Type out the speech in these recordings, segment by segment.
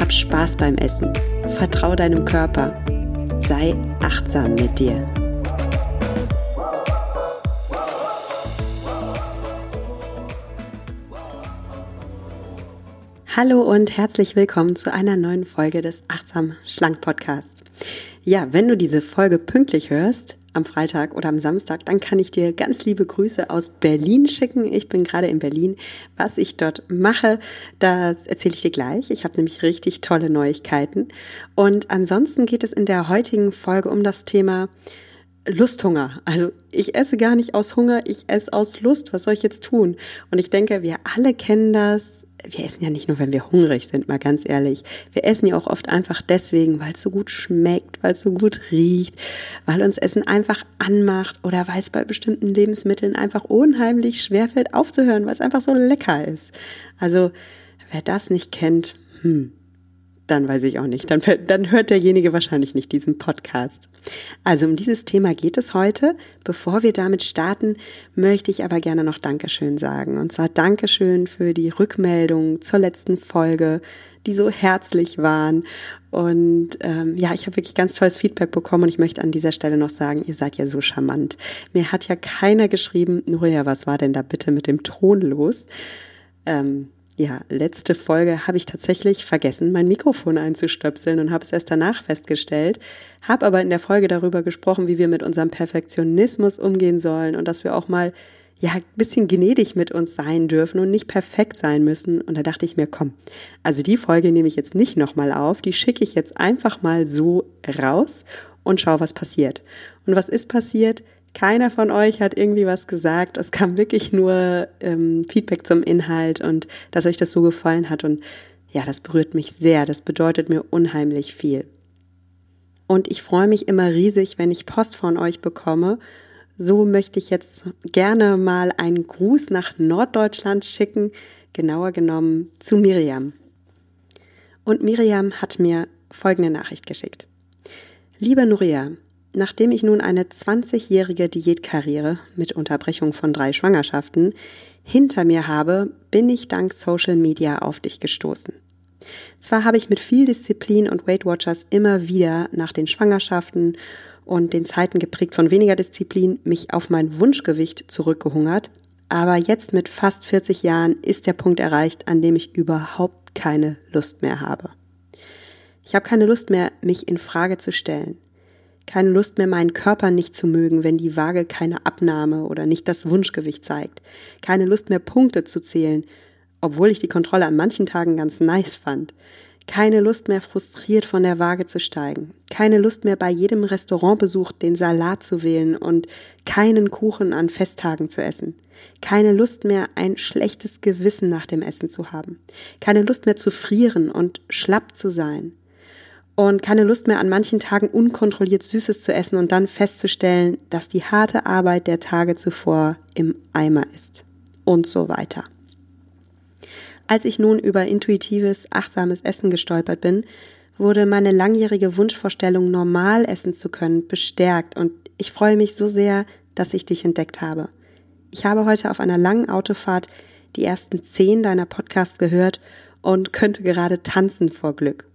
Hab Spaß beim Essen. Vertrau deinem Körper. Sei achtsam mit dir. Hallo und herzlich willkommen zu einer neuen Folge des Achtsam Schlank Podcasts. Ja, wenn du diese Folge pünktlich hörst, am Freitag oder am Samstag, dann kann ich dir ganz liebe Grüße aus Berlin schicken. Ich bin gerade in Berlin. Was ich dort mache, das erzähle ich dir gleich. Ich habe nämlich richtig tolle Neuigkeiten. Und ansonsten geht es in der heutigen Folge um das Thema Lusthunger. Also ich esse gar nicht aus Hunger, ich esse aus Lust. Was soll ich jetzt tun? Und ich denke, wir alle kennen das wir essen ja nicht nur, wenn wir hungrig sind, mal ganz ehrlich. Wir essen ja auch oft einfach deswegen, weil es so gut schmeckt, weil es so gut riecht, weil uns Essen einfach anmacht oder weil es bei bestimmten Lebensmitteln einfach unheimlich schwerfällt aufzuhören, weil es einfach so lecker ist. Also, wer das nicht kennt, hm, dann weiß ich auch nicht. Dann, dann hört derjenige wahrscheinlich nicht diesen Podcast. Also um dieses Thema geht es heute. Bevor wir damit starten, möchte ich aber gerne noch Dankeschön sagen. Und zwar Dankeschön für die Rückmeldung zur letzten Folge, die so herzlich waren. Und ähm, ja, ich habe wirklich ganz tolles Feedback bekommen und ich möchte an dieser Stelle noch sagen, ihr seid ja so charmant. Mir hat ja keiner geschrieben, Nuria, was war denn da bitte mit dem Ton los? Ähm, ja, letzte Folge habe ich tatsächlich vergessen, mein Mikrofon einzustöpseln und habe es erst danach festgestellt, habe aber in der Folge darüber gesprochen, wie wir mit unserem Perfektionismus umgehen sollen und dass wir auch mal ja, ein bisschen gnädig mit uns sein dürfen und nicht perfekt sein müssen. Und da dachte ich mir, komm, also die Folge nehme ich jetzt nicht nochmal auf, die schicke ich jetzt einfach mal so raus und schau, was passiert. Und was ist passiert? Keiner von euch hat irgendwie was gesagt. Es kam wirklich nur ähm, Feedback zum Inhalt und dass euch das so gefallen hat. Und ja, das berührt mich sehr. Das bedeutet mir unheimlich viel. Und ich freue mich immer riesig, wenn ich Post von euch bekomme. So möchte ich jetzt gerne mal einen Gruß nach Norddeutschland schicken, genauer genommen zu Miriam. Und Miriam hat mir folgende Nachricht geschickt. Lieber Nuria, Nachdem ich nun eine 20-jährige Diätkarriere mit Unterbrechung von drei Schwangerschaften hinter mir habe, bin ich dank Social Media auf dich gestoßen. Zwar habe ich mit viel Disziplin und Weight Watchers immer wieder nach den Schwangerschaften und den Zeiten geprägt von weniger Disziplin mich auf mein Wunschgewicht zurückgehungert, aber jetzt mit fast 40 Jahren ist der Punkt erreicht, an dem ich überhaupt keine Lust mehr habe. Ich habe keine Lust mehr, mich in Frage zu stellen keine Lust mehr, meinen Körper nicht zu mögen, wenn die Waage keine Abnahme oder nicht das Wunschgewicht zeigt, keine Lust mehr Punkte zu zählen, obwohl ich die Kontrolle an manchen Tagen ganz nice fand, keine Lust mehr frustriert von der Waage zu steigen, keine Lust mehr bei jedem Restaurantbesuch den Salat zu wählen und keinen Kuchen an Festtagen zu essen, keine Lust mehr ein schlechtes Gewissen nach dem Essen zu haben, keine Lust mehr zu frieren und schlapp zu sein, und keine Lust mehr an manchen Tagen unkontrolliert Süßes zu essen und dann festzustellen, dass die harte Arbeit der Tage zuvor im Eimer ist und so weiter. Als ich nun über intuitives, achtsames Essen gestolpert bin, wurde meine langjährige Wunschvorstellung, normal essen zu können, bestärkt und ich freue mich so sehr, dass ich dich entdeckt habe. Ich habe heute auf einer langen Autofahrt die ersten zehn deiner Podcasts gehört und könnte gerade tanzen vor Glück.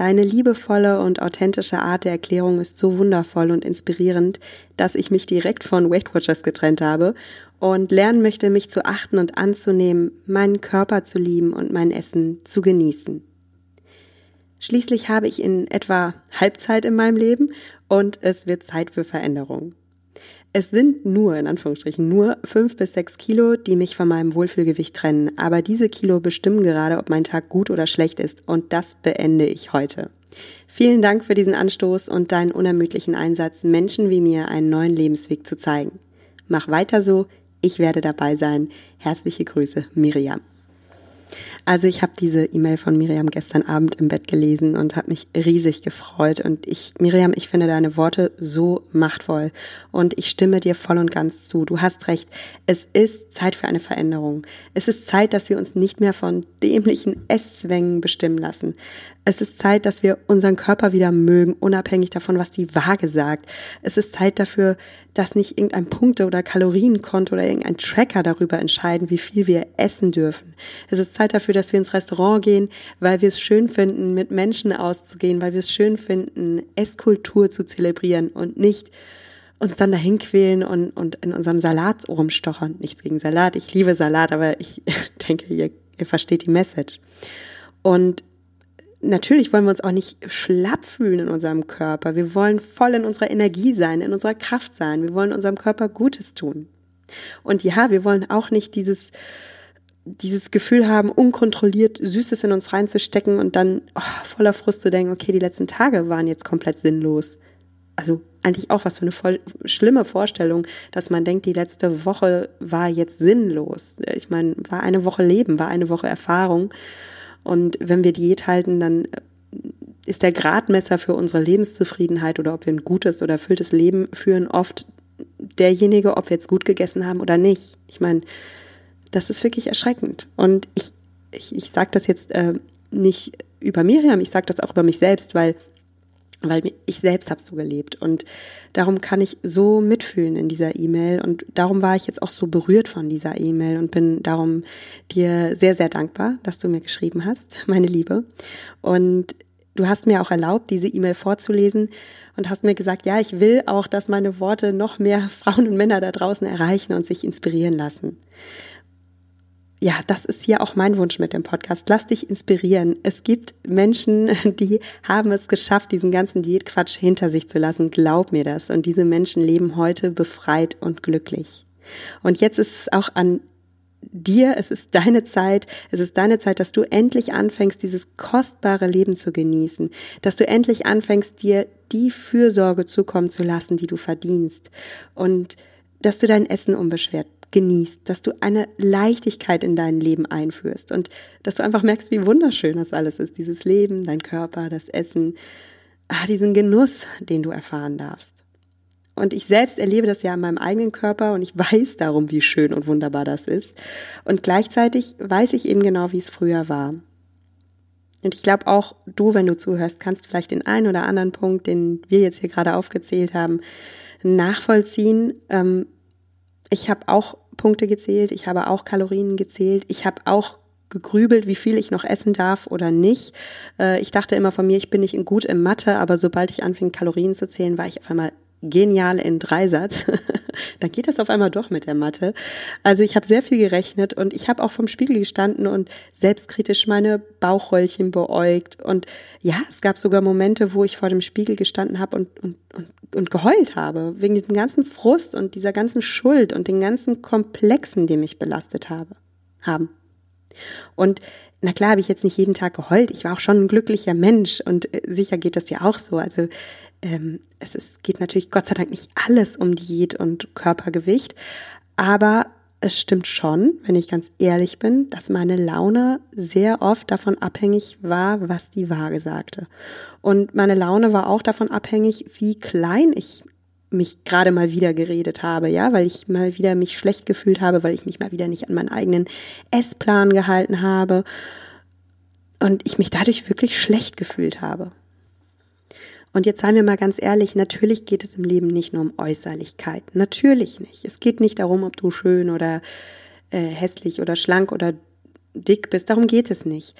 Deine liebevolle und authentische Art der Erklärung ist so wundervoll und inspirierend, dass ich mich direkt von Weight Watchers getrennt habe und lernen möchte, mich zu achten und anzunehmen, meinen Körper zu lieben und mein Essen zu genießen. Schließlich habe ich in etwa Halbzeit in meinem Leben und es wird Zeit für Veränderung. Es sind nur, in Anführungsstrichen, nur fünf bis sechs Kilo, die mich von meinem Wohlfühlgewicht trennen. Aber diese Kilo bestimmen gerade, ob mein Tag gut oder schlecht ist. Und das beende ich heute. Vielen Dank für diesen Anstoß und deinen unermüdlichen Einsatz, Menschen wie mir einen neuen Lebensweg zu zeigen. Mach weiter so. Ich werde dabei sein. Herzliche Grüße, Miriam. Also ich habe diese E-Mail von Miriam gestern Abend im Bett gelesen und habe mich riesig gefreut. Und ich, Miriam, ich finde deine Worte so machtvoll und ich stimme dir voll und ganz zu. Du hast recht. Es ist Zeit für eine Veränderung. Es ist Zeit, dass wir uns nicht mehr von dämlichen Esszwängen bestimmen lassen. Es ist Zeit, dass wir unseren Körper wieder mögen, unabhängig davon, was die Waage sagt. Es ist Zeit dafür, dass nicht irgendein Punkte- oder Kalorienkonto oder irgendein Tracker darüber entscheiden, wie viel wir essen dürfen. Es ist Zeit dafür, dass wir ins Restaurant gehen, weil wir es schön finden, mit Menschen auszugehen, weil wir es schön finden, Esskultur zu zelebrieren und nicht uns dann dahin quälen und, und in unserem Salat rumstochern. Nichts gegen Salat, ich liebe Salat, aber ich denke, ihr, ihr versteht die Message. Und natürlich wollen wir uns auch nicht schlapp fühlen in unserem Körper. Wir wollen voll in unserer Energie sein, in unserer Kraft sein. Wir wollen unserem Körper Gutes tun. Und ja, wir wollen auch nicht dieses, dieses Gefühl haben, unkontrolliert Süßes in uns reinzustecken und dann oh, voller Frust zu denken, okay, die letzten Tage waren jetzt komplett sinnlos. Also eigentlich auch was für eine voll schlimme Vorstellung, dass man denkt, die letzte Woche war jetzt sinnlos. Ich meine, war eine Woche Leben, war eine Woche Erfahrung. Und wenn wir Diät halten, dann äh, ist der Gradmesser für unsere Lebenszufriedenheit oder ob wir ein gutes oder erfülltes Leben führen, oft derjenige, ob wir jetzt gut gegessen haben oder nicht. Ich meine, das ist wirklich erschreckend. Und ich, ich, ich sage das jetzt äh, nicht über Miriam, ich sage das auch über mich selbst, weil weil ich selbst habe so gelebt. Und darum kann ich so mitfühlen in dieser E-Mail. Und darum war ich jetzt auch so berührt von dieser E-Mail und bin darum dir sehr sehr dankbar, dass du mir geschrieben hast, meine Liebe. Und du hast mir auch erlaubt, diese E-Mail vorzulesen und hast mir gesagt, ja, ich will auch, dass meine Worte noch mehr Frauen und Männer da draußen erreichen und sich inspirieren lassen ja, das ist hier auch mein Wunsch mit dem Podcast. Lass dich inspirieren. Es gibt Menschen, die haben es geschafft, diesen ganzen Diätquatsch hinter sich zu lassen. Glaub mir das. Und diese Menschen leben heute befreit und glücklich. Und jetzt ist es auch an dir, es ist deine Zeit, es ist deine Zeit, dass du endlich anfängst, dieses kostbare Leben zu genießen, dass du endlich anfängst, dir die Fürsorge zukommen zu lassen, die du verdienst und dass du dein Essen unbeschwert genießt, dass du eine Leichtigkeit in dein Leben einführst und dass du einfach merkst, wie wunderschön das alles ist, dieses Leben, dein Körper, das Essen, ah, diesen Genuss, den du erfahren darfst. Und ich selbst erlebe das ja in meinem eigenen Körper und ich weiß darum, wie schön und wunderbar das ist. Und gleichzeitig weiß ich eben genau, wie es früher war. Und ich glaube auch du, wenn du zuhörst, kannst vielleicht den einen oder anderen Punkt, den wir jetzt hier gerade aufgezählt haben, nachvollziehen. Ähm, ich habe auch Punkte gezählt, ich habe auch Kalorien gezählt, ich habe auch gegrübelt, wie viel ich noch essen darf oder nicht. Äh, ich dachte immer von mir, ich bin nicht gut im Mathe, aber sobald ich anfing, Kalorien zu zählen, war ich auf einmal genial in Dreisatz. Dann geht das auf einmal doch mit der Mathe. Also ich habe sehr viel gerechnet und ich habe auch vom Spiegel gestanden und selbstkritisch meine Bauchröllchen beäugt. Und ja, es gab sogar Momente, wo ich vor dem Spiegel gestanden habe und, und, und, und geheult habe, wegen diesem ganzen Frust und dieser ganzen Schuld und den ganzen Komplexen, die mich belastet habe, haben. Und na klar habe ich jetzt nicht jeden Tag geheult. Ich war auch schon ein glücklicher Mensch und äh, sicher geht das ja auch so. Also ähm, es ist, geht natürlich Gott sei Dank nicht alles um Diät und Körpergewicht, aber es stimmt schon, wenn ich ganz ehrlich bin, dass meine Laune sehr oft davon abhängig war, was die Waage sagte. Und meine Laune war auch davon abhängig, wie klein ich mich gerade mal wieder geredet habe, ja, weil ich mal wieder mich schlecht gefühlt habe, weil ich mich mal wieder nicht an meinen eigenen Essplan gehalten habe und ich mich dadurch wirklich schlecht gefühlt habe. Und jetzt seien wir mal ganz ehrlich, natürlich geht es im Leben nicht nur um Äußerlichkeit. Natürlich nicht. Es geht nicht darum, ob du schön oder äh, hässlich oder schlank oder dick bist. Darum geht es nicht.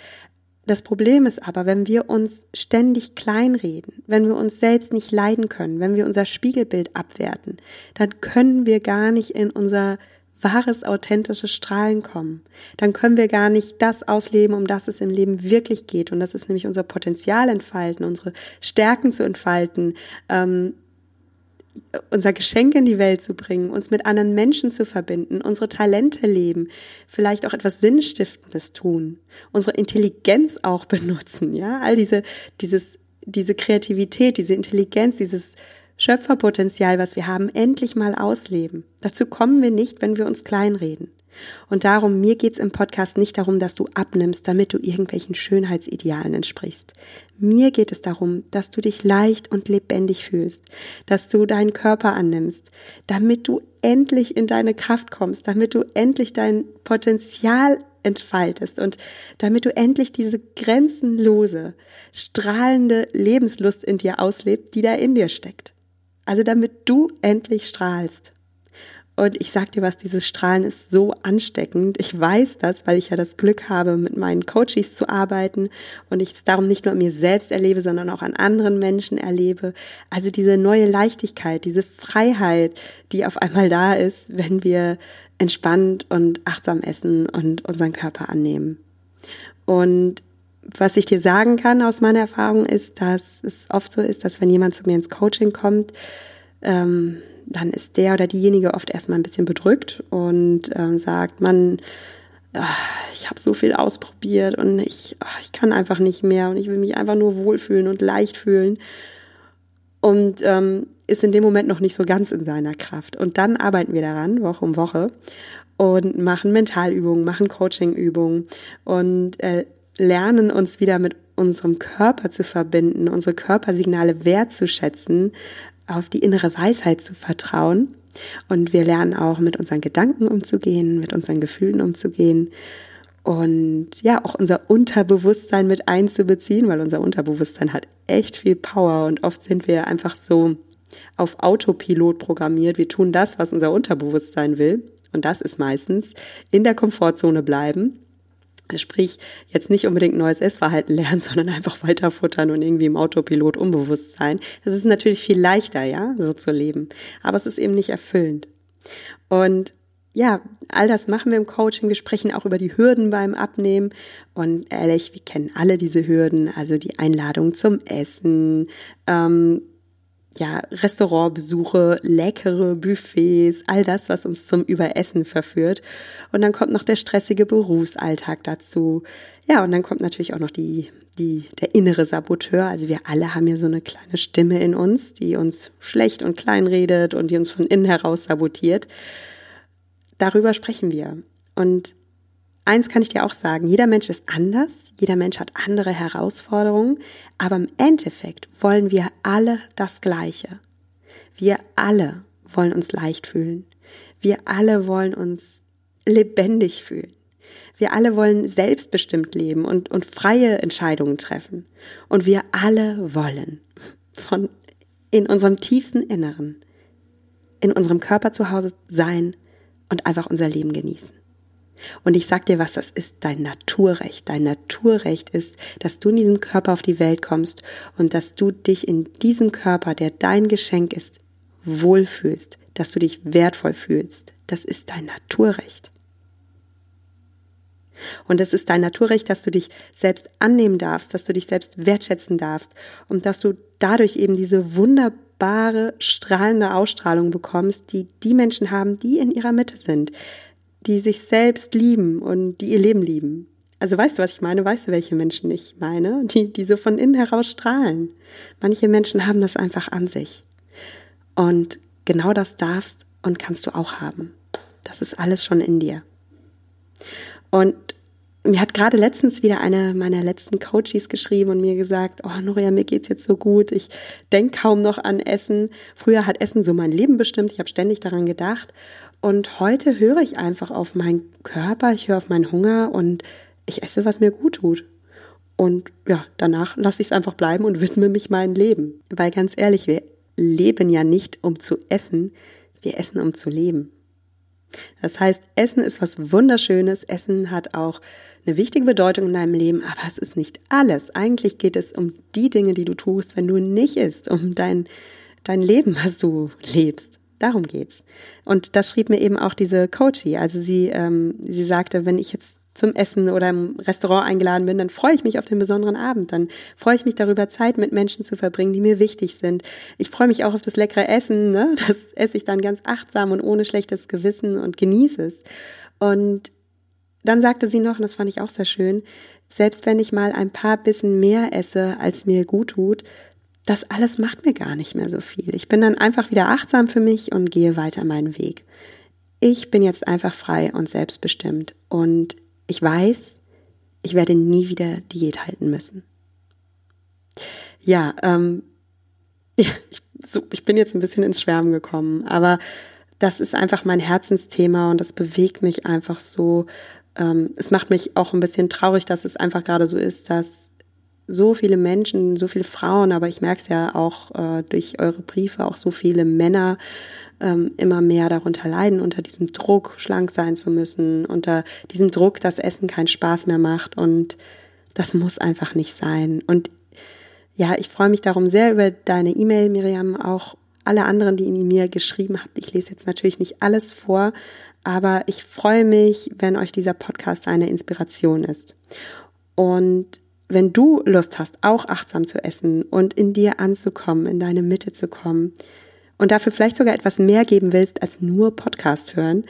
Das Problem ist aber, wenn wir uns ständig kleinreden, wenn wir uns selbst nicht leiden können, wenn wir unser Spiegelbild abwerten, dann können wir gar nicht in unser wahres, authentisches Strahlen kommen. Dann können wir gar nicht das ausleben, um das es im Leben wirklich geht. Und das ist nämlich unser Potenzial entfalten, unsere Stärken zu entfalten, ähm, unser Geschenk in die Welt zu bringen, uns mit anderen Menschen zu verbinden, unsere Talente leben, vielleicht auch etwas Sinnstiftendes tun, unsere Intelligenz auch benutzen, ja, all diese, dieses, diese Kreativität, diese Intelligenz, dieses Schöpferpotenzial, was wir haben, endlich mal ausleben. Dazu kommen wir nicht, wenn wir uns kleinreden. Und darum, mir geht's im Podcast nicht darum, dass du abnimmst, damit du irgendwelchen Schönheitsidealen entsprichst. Mir geht es darum, dass du dich leicht und lebendig fühlst, dass du deinen Körper annimmst, damit du endlich in deine Kraft kommst, damit du endlich dein Potenzial entfaltest und damit du endlich diese grenzenlose, strahlende Lebenslust in dir auslebst, die da in dir steckt. Also damit du endlich strahlst. Und ich sag dir was, dieses Strahlen ist so ansteckend. Ich weiß das, weil ich ja das Glück habe, mit meinen Coaches zu arbeiten und ich es darum nicht nur an mir selbst erlebe, sondern auch an anderen Menschen erlebe. Also diese neue Leichtigkeit, diese Freiheit, die auf einmal da ist, wenn wir entspannt und achtsam essen und unseren Körper annehmen. Und was ich dir sagen kann aus meiner Erfahrung ist, dass es oft so ist, dass wenn jemand zu mir ins Coaching kommt, ähm, dann ist der oder diejenige oft erstmal ein bisschen bedrückt und ähm, sagt, man, ach, ich habe so viel ausprobiert und ich, ach, ich kann einfach nicht mehr und ich will mich einfach nur wohlfühlen und leicht fühlen und ähm, ist in dem Moment noch nicht so ganz in seiner Kraft. Und dann arbeiten wir daran, Woche um Woche und machen Mentalübungen, machen Coachingübungen und äh, lernen uns wieder mit unserem Körper zu verbinden, unsere Körpersignale wertzuschätzen auf die innere Weisheit zu vertrauen. Und wir lernen auch mit unseren Gedanken umzugehen, mit unseren Gefühlen umzugehen und ja, auch unser Unterbewusstsein mit einzubeziehen, weil unser Unterbewusstsein hat echt viel Power und oft sind wir einfach so auf Autopilot programmiert. Wir tun das, was unser Unterbewusstsein will. Und das ist meistens in der Komfortzone bleiben Sprich, jetzt nicht unbedingt neues Essverhalten lernen, sondern einfach weiter futtern und irgendwie im Autopilot unbewusst sein. Das ist natürlich viel leichter, ja, so zu leben. Aber es ist eben nicht erfüllend. Und ja, all das machen wir im Coaching. Wir sprechen auch über die Hürden beim Abnehmen. Und ehrlich, wir kennen alle diese Hürden. Also die Einladung zum Essen, ähm, ja, Restaurantbesuche, leckere Buffets, all das, was uns zum Überessen verführt. Und dann kommt noch der stressige Berufsalltag dazu. Ja, und dann kommt natürlich auch noch die, die, der innere Saboteur. Also wir alle haben ja so eine kleine Stimme in uns, die uns schlecht und klein redet und die uns von innen heraus sabotiert. Darüber sprechen wir. Und eins kann ich dir auch sagen, jeder Mensch ist anders, jeder Mensch hat andere Herausforderungen, aber im Endeffekt wollen wir alle das Gleiche. Wir alle wollen uns leicht fühlen. Wir alle wollen uns lebendig fühlen. Wir alle wollen selbstbestimmt leben und, und freie Entscheidungen treffen. Und wir alle wollen von in unserem tiefsten Inneren, in unserem Körper zu Hause sein und einfach unser Leben genießen. Und ich sag dir was, das ist dein Naturrecht. Dein Naturrecht ist, dass du in diesem Körper auf die Welt kommst und dass du dich in diesem Körper, der dein Geschenk ist, wohlfühlst, dass du dich wertvoll fühlst. Das ist dein Naturrecht. Und es ist dein Naturrecht, dass du dich selbst annehmen darfst, dass du dich selbst wertschätzen darfst und dass du dadurch eben diese wunderbare, strahlende Ausstrahlung bekommst, die die Menschen haben, die in ihrer Mitte sind, die sich selbst lieben und die ihr Leben lieben. Also weißt du, was ich meine? Weißt du, welche Menschen ich meine? Die, die so von innen heraus strahlen. Manche Menschen haben das einfach an sich. Und genau das darfst und kannst du auch haben. Das ist alles schon in dir. Und mir hat gerade letztens wieder eine meiner letzten Coaches geschrieben und mir gesagt, oh Noria, mir geht's jetzt so gut. Ich denk kaum noch an Essen. Früher hat Essen so mein Leben bestimmt. Ich habe ständig daran gedacht. Und heute höre ich einfach auf meinen Körper, ich höre auf meinen Hunger und ich esse, was mir gut tut. Und ja, danach lasse ich es einfach bleiben und widme mich meinem Leben. Weil ganz ehrlich, wir leben ja nicht, um zu essen, wir essen, um zu leben. Das heißt, Essen ist was Wunderschönes. Essen hat auch eine wichtige Bedeutung in deinem Leben, aber es ist nicht alles. Eigentlich geht es um die Dinge, die du tust, wenn du nicht isst, um dein, dein Leben, was du lebst. Darum geht's. Und das schrieb mir eben auch diese Coachie. Also sie, ähm, sie sagte, wenn ich jetzt zum Essen oder im Restaurant eingeladen bin, dann freue ich mich auf den besonderen Abend. Dann freue ich mich darüber, Zeit mit Menschen zu verbringen, die mir wichtig sind. Ich freue mich auch auf das leckere Essen. Ne? Das esse ich dann ganz achtsam und ohne schlechtes Gewissen und genieße es. Und dann sagte sie noch, und das fand ich auch sehr schön, selbst wenn ich mal ein paar Bissen mehr esse, als mir gut tut, das alles macht mir gar nicht mehr so viel. Ich bin dann einfach wieder achtsam für mich und gehe weiter meinen Weg. ich bin jetzt einfach frei und selbstbestimmt und ich weiß, ich werde nie wieder Diät halten müssen. Ja, ähm, ja ich, so, ich bin jetzt ein bisschen ins Schwärmen gekommen, aber das ist einfach mein Herzensthema und das bewegt mich einfach so. Ähm, es macht mich auch ein bisschen traurig, dass es einfach gerade so ist, dass so viele Menschen, so viele Frauen, aber ich merke es ja auch äh, durch eure Briefe, auch so viele Männer ähm, immer mehr darunter leiden, unter diesem Druck, schlank sein zu müssen, unter diesem Druck, dass Essen keinen Spaß mehr macht. Und das muss einfach nicht sein. Und ja, ich freue mich darum sehr über deine E-Mail, Miriam, auch alle anderen, die mir geschrieben habt. Ich lese jetzt natürlich nicht alles vor, aber ich freue mich, wenn euch dieser Podcast eine Inspiration ist. Und wenn du Lust hast, auch achtsam zu essen und in dir anzukommen, in deine Mitte zu kommen und dafür vielleicht sogar etwas mehr geben willst als nur Podcast hören,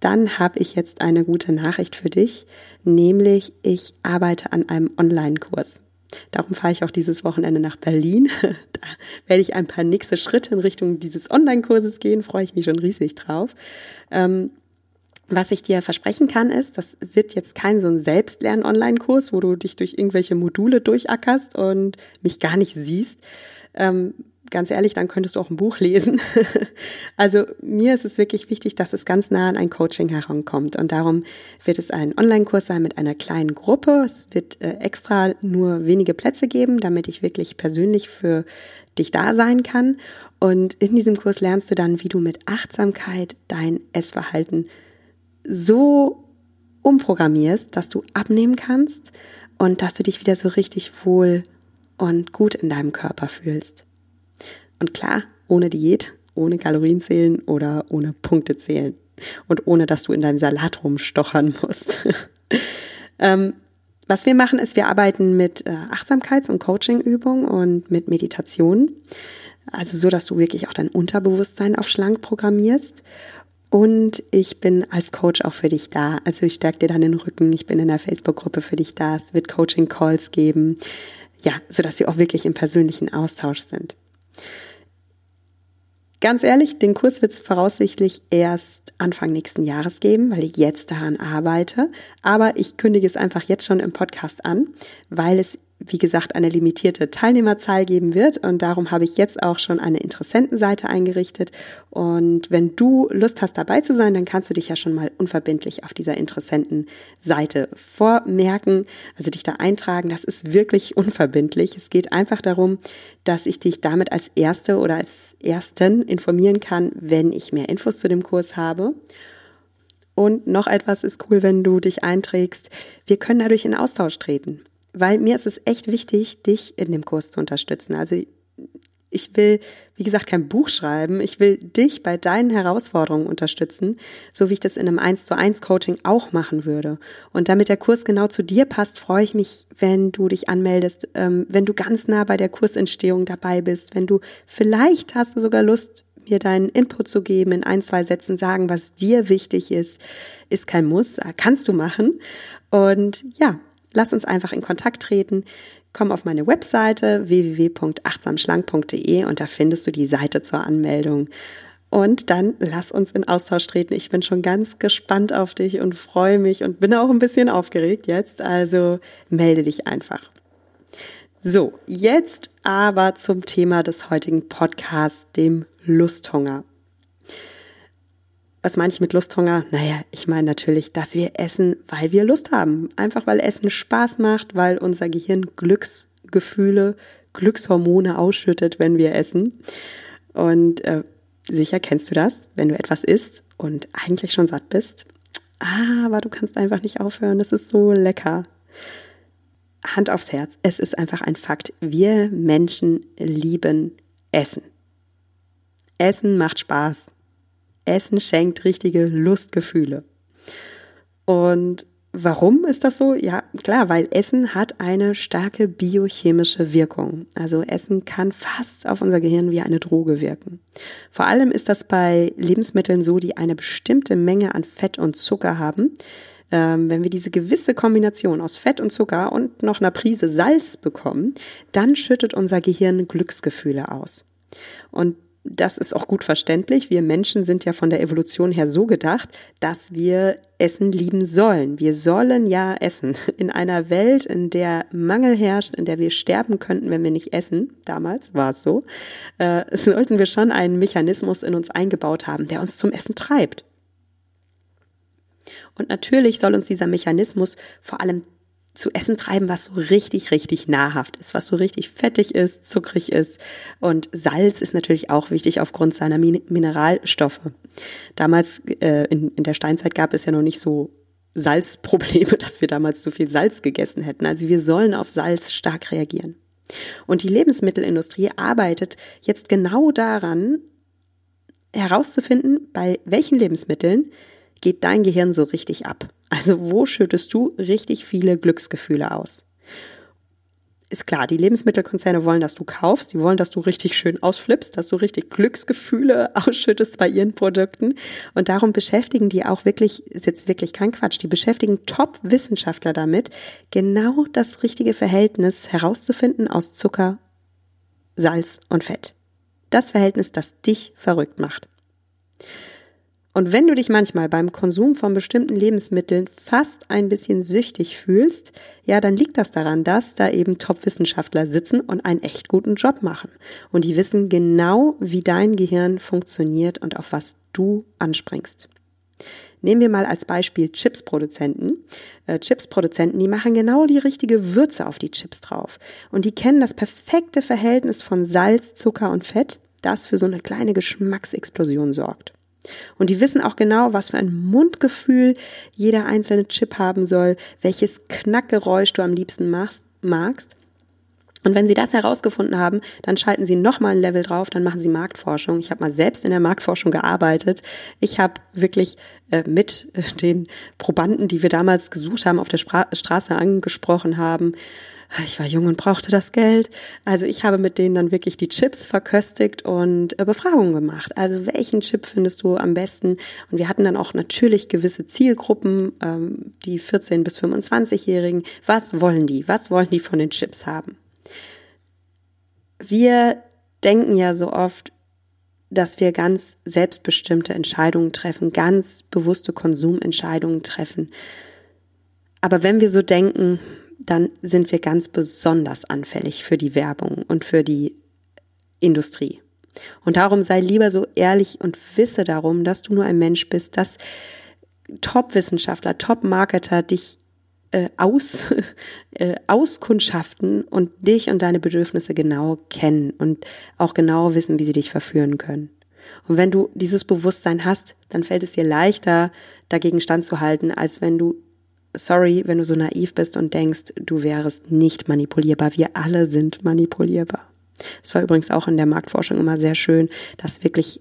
dann habe ich jetzt eine gute Nachricht für dich, nämlich ich arbeite an einem Online-Kurs. Darum fahre ich auch dieses Wochenende nach Berlin. Da werde ich ein paar nächste Schritte in Richtung dieses Online-Kurses gehen, freue ich mich schon riesig drauf. Ähm, was ich dir versprechen kann, ist, das wird jetzt kein so ein Selbstlern-Online-Kurs, wo du dich durch irgendwelche Module durchackerst und mich gar nicht siehst. Ähm, ganz ehrlich, dann könntest du auch ein Buch lesen. also mir ist es wirklich wichtig, dass es ganz nah an ein Coaching herankommt. Und darum wird es ein Online-Kurs sein mit einer kleinen Gruppe. Es wird äh, extra nur wenige Plätze geben, damit ich wirklich persönlich für dich da sein kann. Und in diesem Kurs lernst du dann, wie du mit Achtsamkeit dein Essverhalten so umprogrammierst, dass du abnehmen kannst und dass du dich wieder so richtig wohl und gut in deinem Körper fühlst. Und klar, ohne Diät, ohne Kalorien zählen oder ohne Punkte zählen und ohne dass du in deinem Salat rumstochern musst. ähm, was wir machen, ist, wir arbeiten mit äh, Achtsamkeits- und Coachingübungen und mit Meditation. Also so, dass du wirklich auch dein Unterbewusstsein auf schlank programmierst. Und ich bin als Coach auch für dich da. Also ich stärke dir dann den Rücken. Ich bin in der Facebook-Gruppe für dich da. Es wird Coaching-Calls geben. Ja, so dass wir auch wirklich im persönlichen Austausch sind. Ganz ehrlich, den Kurs wird es voraussichtlich erst Anfang nächsten Jahres geben, weil ich jetzt daran arbeite. Aber ich kündige es einfach jetzt schon im Podcast an, weil es wie gesagt, eine limitierte Teilnehmerzahl geben wird. Und darum habe ich jetzt auch schon eine Interessentenseite eingerichtet. Und wenn du Lust hast, dabei zu sein, dann kannst du dich ja schon mal unverbindlich auf dieser Interessentenseite vormerken, also dich da eintragen. Das ist wirklich unverbindlich. Es geht einfach darum, dass ich dich damit als Erste oder als Ersten informieren kann, wenn ich mehr Infos zu dem Kurs habe. Und noch etwas ist cool, wenn du dich einträgst. Wir können dadurch in Austausch treten weil mir ist es echt wichtig, dich in dem Kurs zu unterstützen. Also ich will, wie gesagt, kein Buch schreiben. Ich will dich bei deinen Herausforderungen unterstützen, so wie ich das in einem 1 zu 1 Coaching auch machen würde. Und damit der Kurs genau zu dir passt, freue ich mich, wenn du dich anmeldest, ähm, wenn du ganz nah bei der Kursentstehung dabei bist, wenn du vielleicht hast du sogar Lust, mir deinen Input zu geben, in ein, zwei Sätzen sagen, was dir wichtig ist, ist kein Muss, kannst du machen. Und ja, lass uns einfach in Kontakt treten. Komm auf meine Webseite www.achtsamschlank.de und da findest du die Seite zur Anmeldung. Und dann lass uns in Austausch treten. Ich bin schon ganz gespannt auf dich und freue mich und bin auch ein bisschen aufgeregt jetzt. Also melde dich einfach. So, jetzt aber zum Thema des heutigen Podcasts, dem Lusthunger. Was meine ich mit Lusthunger? Naja, ich meine natürlich, dass wir essen, weil wir Lust haben. Einfach weil Essen Spaß macht, weil unser Gehirn Glücksgefühle, Glückshormone ausschüttet, wenn wir essen. Und äh, sicher kennst du das, wenn du etwas isst und eigentlich schon satt bist. Aber du kannst einfach nicht aufhören. Es ist so lecker. Hand aufs Herz. Es ist einfach ein Fakt. Wir Menschen lieben Essen. Essen macht Spaß. Essen schenkt richtige Lustgefühle. Und warum ist das so? Ja, klar, weil Essen hat eine starke biochemische Wirkung. Also Essen kann fast auf unser Gehirn wie eine Droge wirken. Vor allem ist das bei Lebensmitteln so, die eine bestimmte Menge an Fett und Zucker haben. Ähm, wenn wir diese gewisse Kombination aus Fett und Zucker und noch einer Prise Salz bekommen, dann schüttet unser Gehirn Glücksgefühle aus. Und das ist auch gut verständlich. Wir Menschen sind ja von der Evolution her so gedacht, dass wir Essen lieben sollen. Wir sollen ja essen. In einer Welt, in der Mangel herrscht, in der wir sterben könnten, wenn wir nicht essen, damals war es so, äh, sollten wir schon einen Mechanismus in uns eingebaut haben, der uns zum Essen treibt. Und natürlich soll uns dieser Mechanismus vor allem zu essen treiben, was so richtig, richtig nahrhaft ist, was so richtig fettig ist, zuckrig ist. Und Salz ist natürlich auch wichtig aufgrund seiner Min Mineralstoffe. Damals äh, in, in der Steinzeit gab es ja noch nicht so Salzprobleme, dass wir damals zu viel Salz gegessen hätten. Also wir sollen auf Salz stark reagieren. Und die Lebensmittelindustrie arbeitet jetzt genau daran, herauszufinden, bei welchen Lebensmitteln geht dein Gehirn so richtig ab? Also wo schüttest du richtig viele Glücksgefühle aus? Ist klar, die Lebensmittelkonzerne wollen, dass du kaufst, die wollen, dass du richtig schön ausflippst, dass du richtig Glücksgefühle ausschüttest bei ihren Produkten. Und darum beschäftigen die auch wirklich, ist jetzt wirklich kein Quatsch, die beschäftigen Top-Wissenschaftler damit, genau das richtige Verhältnis herauszufinden aus Zucker, Salz und Fett. Das Verhältnis, das dich verrückt macht. Und wenn du dich manchmal beim Konsum von bestimmten Lebensmitteln fast ein bisschen süchtig fühlst, ja, dann liegt das daran, dass da eben Top-Wissenschaftler sitzen und einen echt guten Job machen. Und die wissen genau, wie dein Gehirn funktioniert und auf was du anspringst. Nehmen wir mal als Beispiel Chipsproduzenten. Äh, Chipsproduzenten, die machen genau die richtige Würze auf die Chips drauf. Und die kennen das perfekte Verhältnis von Salz, Zucker und Fett, das für so eine kleine Geschmacksexplosion sorgt. Und die wissen auch genau, was für ein Mundgefühl jeder einzelne Chip haben soll, welches Knackgeräusch du am liebsten magst. Und wenn Sie das herausgefunden haben, dann schalten Sie nochmal ein Level drauf, dann machen Sie Marktforschung. Ich habe mal selbst in der Marktforschung gearbeitet. Ich habe wirklich äh, mit äh, den Probanden, die wir damals gesucht haben, auf der Spra Straße angesprochen haben, ich war jung und brauchte das Geld. Also ich habe mit denen dann wirklich die Chips verköstigt und äh, Befragungen gemacht. Also welchen Chip findest du am besten? Und wir hatten dann auch natürlich gewisse Zielgruppen, ähm, die 14 bis 25-Jährigen. Was wollen die? Was wollen die von den Chips haben? Wir denken ja so oft, dass wir ganz selbstbestimmte Entscheidungen treffen, ganz bewusste Konsumentscheidungen treffen. Aber wenn wir so denken, dann sind wir ganz besonders anfällig für die Werbung und für die Industrie. Und darum sei lieber so ehrlich und wisse darum, dass du nur ein Mensch bist, dass Top-Wissenschaftler, Top-Marketer dich äh, aus, äh, auskundschaften und dich und deine Bedürfnisse genau kennen und auch genau wissen, wie sie dich verführen können. Und wenn du dieses Bewusstsein hast, dann fällt es dir leichter, dagegen standzuhalten, als wenn du sorry, wenn du so naiv bist und denkst, du wärst nicht manipulierbar. Wir alle sind manipulierbar. Es war übrigens auch in der Marktforschung immer sehr schön, dass wirklich,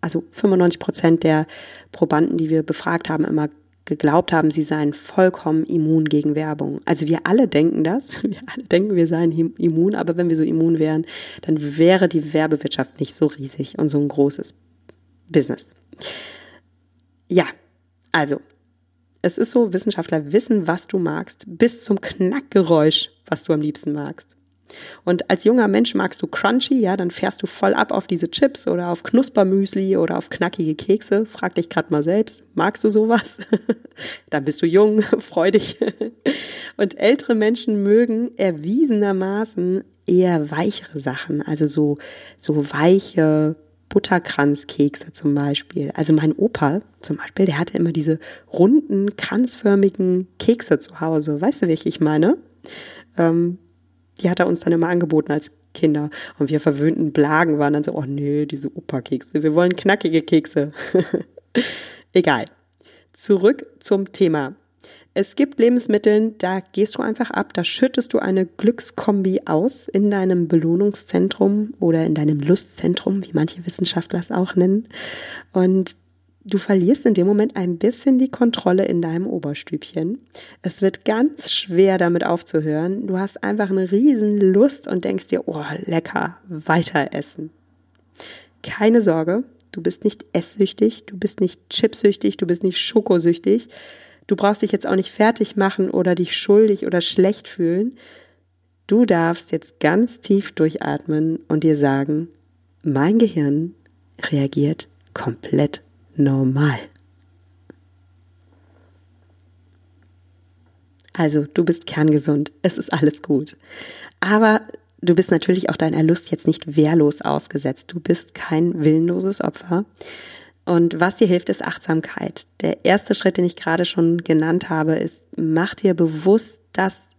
also 95 Prozent der Probanden, die wir befragt haben, immer geglaubt haben, sie seien vollkommen immun gegen Werbung. Also wir alle denken das. Wir alle denken, wir seien immun, aber wenn wir so immun wären, dann wäre die Werbewirtschaft nicht so riesig und so ein großes Business. Ja, also es ist so, Wissenschaftler wissen, was du magst, bis zum Knackgeräusch, was du am liebsten magst. Und als junger Mensch magst du Crunchy, ja, dann fährst du voll ab auf diese Chips oder auf Knuspermüsli oder auf knackige Kekse. Frag dich gerade mal selbst, magst du sowas? dann bist du jung, freudig. Und ältere Menschen mögen erwiesenermaßen eher weichere Sachen, also so, so weiche, Butterkranzkekse zum Beispiel. Also mein Opa zum Beispiel, der hatte immer diese runden, kranzförmigen Kekse zu Hause. Weißt du, welche ich meine? Ähm, die hat er uns dann immer angeboten als Kinder. Und wir verwöhnten Blagen waren dann so, oh nee, diese Opa-Kekse, wir wollen knackige Kekse. Egal. Zurück zum Thema. Es gibt Lebensmittel, da gehst du einfach ab, da schüttest du eine Glückskombi aus in deinem Belohnungszentrum oder in deinem Lustzentrum, wie manche Wissenschaftler es auch nennen. Und du verlierst in dem Moment ein bisschen die Kontrolle in deinem Oberstübchen. Es wird ganz schwer damit aufzuhören. Du hast einfach eine riesen Lust und denkst dir, oh, lecker, weiter essen. Keine Sorge, du bist nicht esssüchtig, du bist nicht chipsüchtig, du bist nicht schokosüchtig. Du brauchst dich jetzt auch nicht fertig machen oder dich schuldig oder schlecht fühlen. Du darfst jetzt ganz tief durchatmen und dir sagen, mein Gehirn reagiert komplett normal. Also, du bist kerngesund, es ist alles gut. Aber du bist natürlich auch deiner Lust jetzt nicht wehrlos ausgesetzt. Du bist kein willenloses Opfer. Und was dir hilft, ist Achtsamkeit. Der erste Schritt, den ich gerade schon genannt habe, ist, mach dir bewusst, dass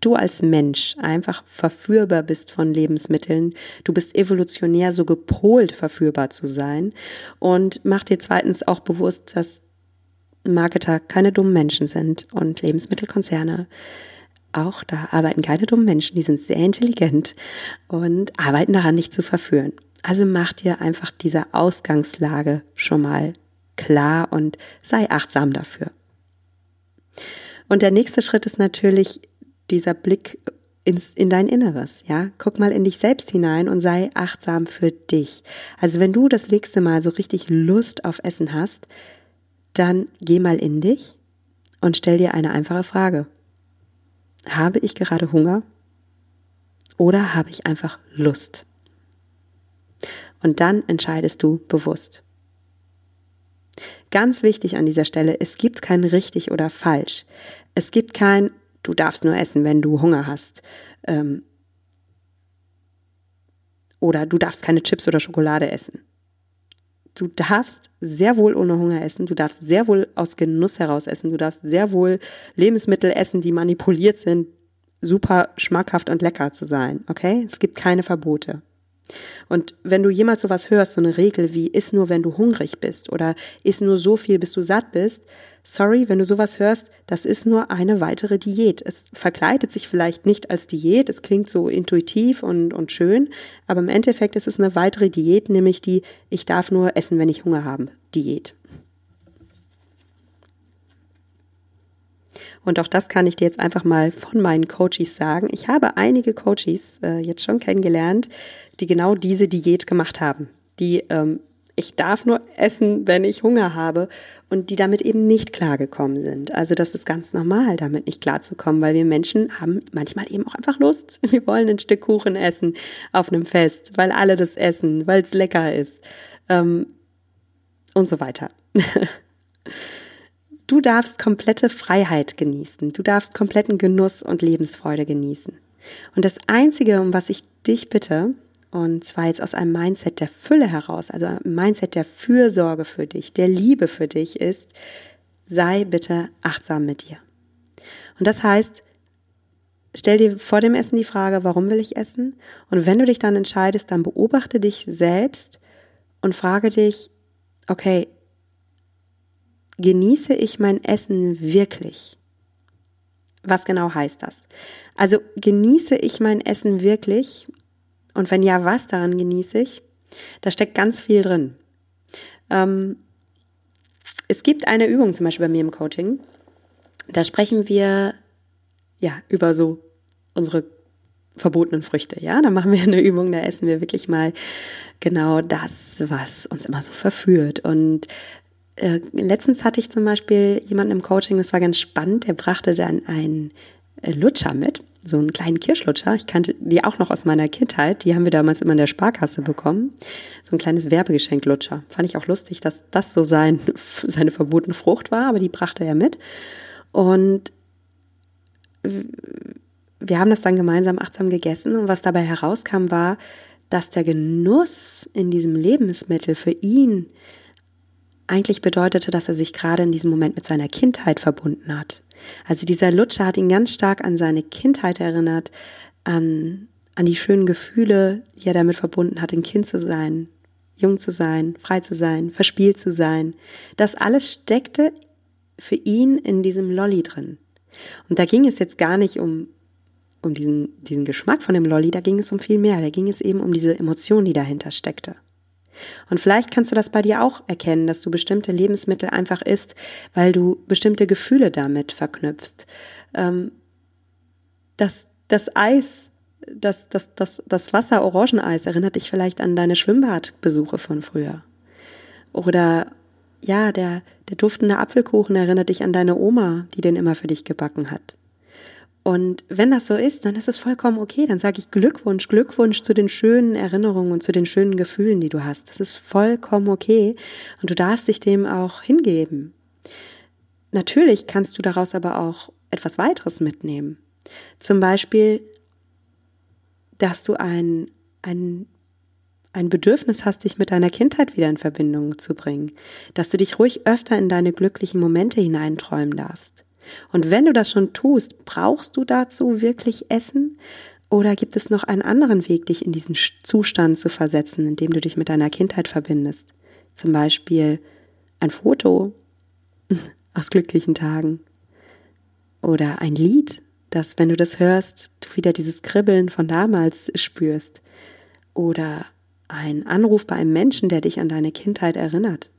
du als Mensch einfach verführbar bist von Lebensmitteln. Du bist evolutionär so gepolt, verführbar zu sein. Und mach dir zweitens auch bewusst, dass Marketer keine dummen Menschen sind und Lebensmittelkonzerne auch da arbeiten keine dummen Menschen, die sind sehr intelligent und arbeiten daran, nicht zu verführen. Also mach dir einfach diese Ausgangslage schon mal klar und sei achtsam dafür. Und der nächste Schritt ist natürlich dieser Blick ins, in dein Inneres, ja. Guck mal in dich selbst hinein und sei achtsam für dich. Also wenn du das nächste Mal so richtig Lust auf Essen hast, dann geh mal in dich und stell dir eine einfache Frage. Habe ich gerade Hunger? Oder habe ich einfach Lust? Und dann entscheidest du bewusst. Ganz wichtig an dieser Stelle, es gibt kein richtig oder falsch. Es gibt kein, du darfst nur essen, wenn du Hunger hast. Ähm, oder du darfst keine Chips oder Schokolade essen. Du darfst sehr wohl ohne Hunger essen, du darfst sehr wohl aus Genuss heraus essen, du darfst sehr wohl Lebensmittel essen, die manipuliert sind, super schmackhaft und lecker zu sein, okay? Es gibt keine Verbote. Und wenn du jemals sowas hörst, so eine Regel wie iss nur, wenn du hungrig bist oder iss nur so viel, bis du satt bist, sorry, wenn du sowas hörst, das ist nur eine weitere Diät. Es verkleidet sich vielleicht nicht als Diät, es klingt so intuitiv und, und schön, aber im Endeffekt ist es eine weitere Diät, nämlich die ich darf nur essen, wenn ich Hunger habe, Diät. Und auch das kann ich dir jetzt einfach mal von meinen Coaches sagen. Ich habe einige Coaches äh, jetzt schon kennengelernt, die genau diese Diät gemacht haben, die ähm, ich darf nur essen, wenn ich Hunger habe und die damit eben nicht klargekommen sind. Also das ist ganz normal, damit nicht klarzukommen, weil wir Menschen haben manchmal eben auch einfach Lust. Wir wollen ein Stück Kuchen essen auf einem Fest, weil alle das essen, weil es lecker ist ähm, und so weiter. Du darfst komplette Freiheit genießen. Du darfst kompletten Genuss und Lebensfreude genießen. Und das Einzige, um was ich dich bitte, und zwar jetzt aus einem Mindset der Fülle heraus, also einem Mindset der Fürsorge für dich, der Liebe für dich ist, sei bitte achtsam mit dir. Und das heißt, stell dir vor dem Essen die Frage, warum will ich essen? Und wenn du dich dann entscheidest, dann beobachte dich selbst und frage dich, okay, genieße ich mein Essen wirklich? Was genau heißt das? Also genieße ich mein Essen wirklich und wenn ja, was daran genieße ich? Da steckt ganz viel drin. Ähm, es gibt eine Übung zum Beispiel bei mir im Coaching. Da sprechen wir ja über so unsere verbotenen Früchte. Ja, da machen wir eine Übung, da essen wir wirklich mal genau das, was uns immer so verführt. Und äh, letztens hatte ich zum Beispiel jemanden im Coaching, das war ganz spannend, der brachte dann einen Lutscher mit so einen kleinen Kirschlutscher. Ich kannte die auch noch aus meiner Kindheit. Die haben wir damals immer in der Sparkasse bekommen. So ein kleines Werbegeschenk Lutscher. Fand ich auch lustig, dass das so sein, seine verbotene Frucht war, aber die brachte er mit. Und wir haben das dann gemeinsam achtsam gegessen. Und was dabei herauskam, war, dass der Genuss in diesem Lebensmittel für ihn eigentlich bedeutete, dass er sich gerade in diesem Moment mit seiner Kindheit verbunden hat. Also dieser Lutscher hat ihn ganz stark an seine Kindheit erinnert, an, an die schönen Gefühle, die er damit verbunden hat, ein Kind zu sein, jung zu sein, frei zu sein, verspielt zu sein. Das alles steckte für ihn in diesem Lolli drin. Und da ging es jetzt gar nicht um, um diesen, diesen Geschmack von dem Lolli, da ging es um viel mehr. Da ging es eben um diese Emotion, die dahinter steckte. Und vielleicht kannst du das bei dir auch erkennen, dass du bestimmte Lebensmittel einfach isst, weil du bestimmte Gefühle damit verknüpfst. Ähm, das, das Eis, das, das, das, das Wasser-Orangeneis erinnert dich vielleicht an deine Schwimmbadbesuche von früher. Oder ja, der, der duftende Apfelkuchen erinnert dich an deine Oma, die den immer für dich gebacken hat. Und wenn das so ist, dann ist es vollkommen okay. Dann sage ich Glückwunsch, Glückwunsch zu den schönen Erinnerungen und zu den schönen Gefühlen, die du hast. Das ist vollkommen okay. Und du darfst dich dem auch hingeben. Natürlich kannst du daraus aber auch etwas weiteres mitnehmen. Zum Beispiel, dass du ein, ein, ein Bedürfnis hast, dich mit deiner Kindheit wieder in Verbindung zu bringen. Dass du dich ruhig öfter in deine glücklichen Momente hineinträumen darfst und wenn du das schon tust, brauchst du dazu wirklich Essen? Oder gibt es noch einen anderen Weg, dich in diesen Zustand zu versetzen, in dem du dich mit deiner Kindheit verbindest? Zum Beispiel ein Foto aus glücklichen Tagen oder ein Lied, das, wenn du das hörst, du wieder dieses Kribbeln von damals spürst. Oder ein Anruf bei einem Menschen, der dich an deine Kindheit erinnert.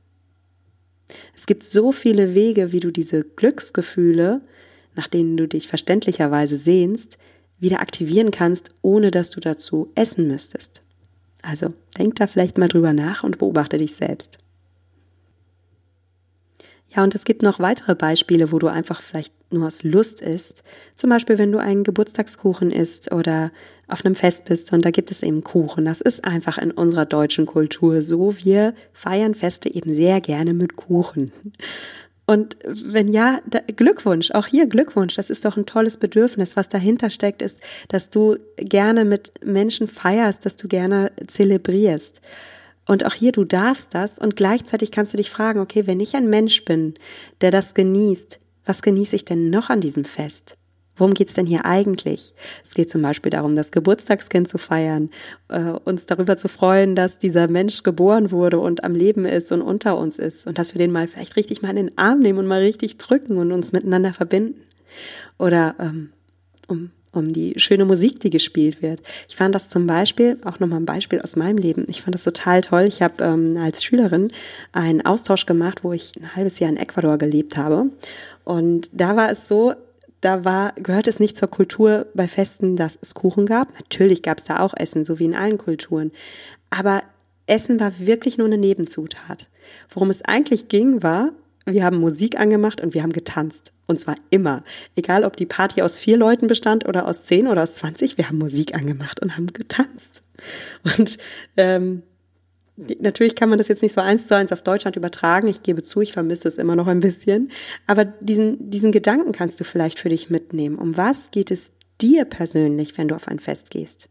Es gibt so viele Wege, wie du diese Glücksgefühle, nach denen du dich verständlicherweise sehnst, wieder aktivieren kannst, ohne dass du dazu essen müsstest. Also denk da vielleicht mal drüber nach und beobachte dich selbst. Ja, und es gibt noch weitere Beispiele, wo du einfach vielleicht nur aus Lust isst. Zum Beispiel, wenn du einen Geburtstagskuchen isst oder auf einem Fest bist und da gibt es eben Kuchen. Das ist einfach in unserer deutschen Kultur so. Wir feiern Feste eben sehr gerne mit Kuchen. Und wenn ja, da, Glückwunsch, auch hier Glückwunsch, das ist doch ein tolles Bedürfnis. Was dahinter steckt, ist, dass du gerne mit Menschen feierst, dass du gerne zelebrierst. Und auch hier, du darfst das und gleichzeitig kannst du dich fragen, okay, wenn ich ein Mensch bin, der das genießt, was genieße ich denn noch an diesem Fest? Worum geht's denn hier eigentlich? Es geht zum Beispiel darum, das Geburtstagskind zu feiern, äh, uns darüber zu freuen, dass dieser Mensch geboren wurde und am Leben ist und unter uns ist und dass wir den mal vielleicht richtig mal in den Arm nehmen und mal richtig drücken und uns miteinander verbinden. Oder ähm, um um die schöne Musik, die gespielt wird. Ich fand das zum Beispiel, auch nochmal ein Beispiel aus meinem Leben, ich fand das total toll. Ich habe ähm, als Schülerin einen Austausch gemacht, wo ich ein halbes Jahr in Ecuador gelebt habe. Und da war es so, da war, gehört es nicht zur Kultur bei Festen, dass es Kuchen gab. Natürlich gab es da auch Essen, so wie in allen Kulturen. Aber Essen war wirklich nur eine Nebenzutat. Worum es eigentlich ging, war, wir haben Musik angemacht und wir haben getanzt. Und zwar immer. Egal, ob die Party aus vier Leuten bestand oder aus zehn oder aus zwanzig, wir haben Musik angemacht und haben getanzt. Und ähm, natürlich kann man das jetzt nicht so eins zu eins auf Deutschland übertragen. Ich gebe zu, ich vermisse es immer noch ein bisschen. Aber diesen, diesen Gedanken kannst du vielleicht für dich mitnehmen. Um was geht es dir persönlich, wenn du auf ein Fest gehst?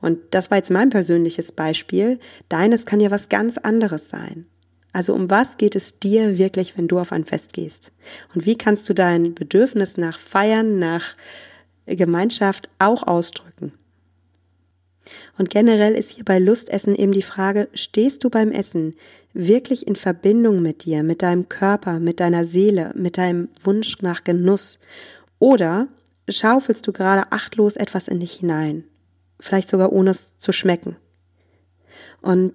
Und das war jetzt mein persönliches Beispiel. Deines kann ja was ganz anderes sein. Also um was geht es dir wirklich, wenn du auf ein Fest gehst? Und wie kannst du dein Bedürfnis nach Feiern, nach Gemeinschaft auch ausdrücken? Und generell ist hier bei Lustessen eben die Frage, stehst du beim Essen wirklich in Verbindung mit dir, mit deinem Körper, mit deiner Seele, mit deinem Wunsch nach Genuss? Oder schaufelst du gerade achtlos etwas in dich hinein? Vielleicht sogar ohne es zu schmecken. Und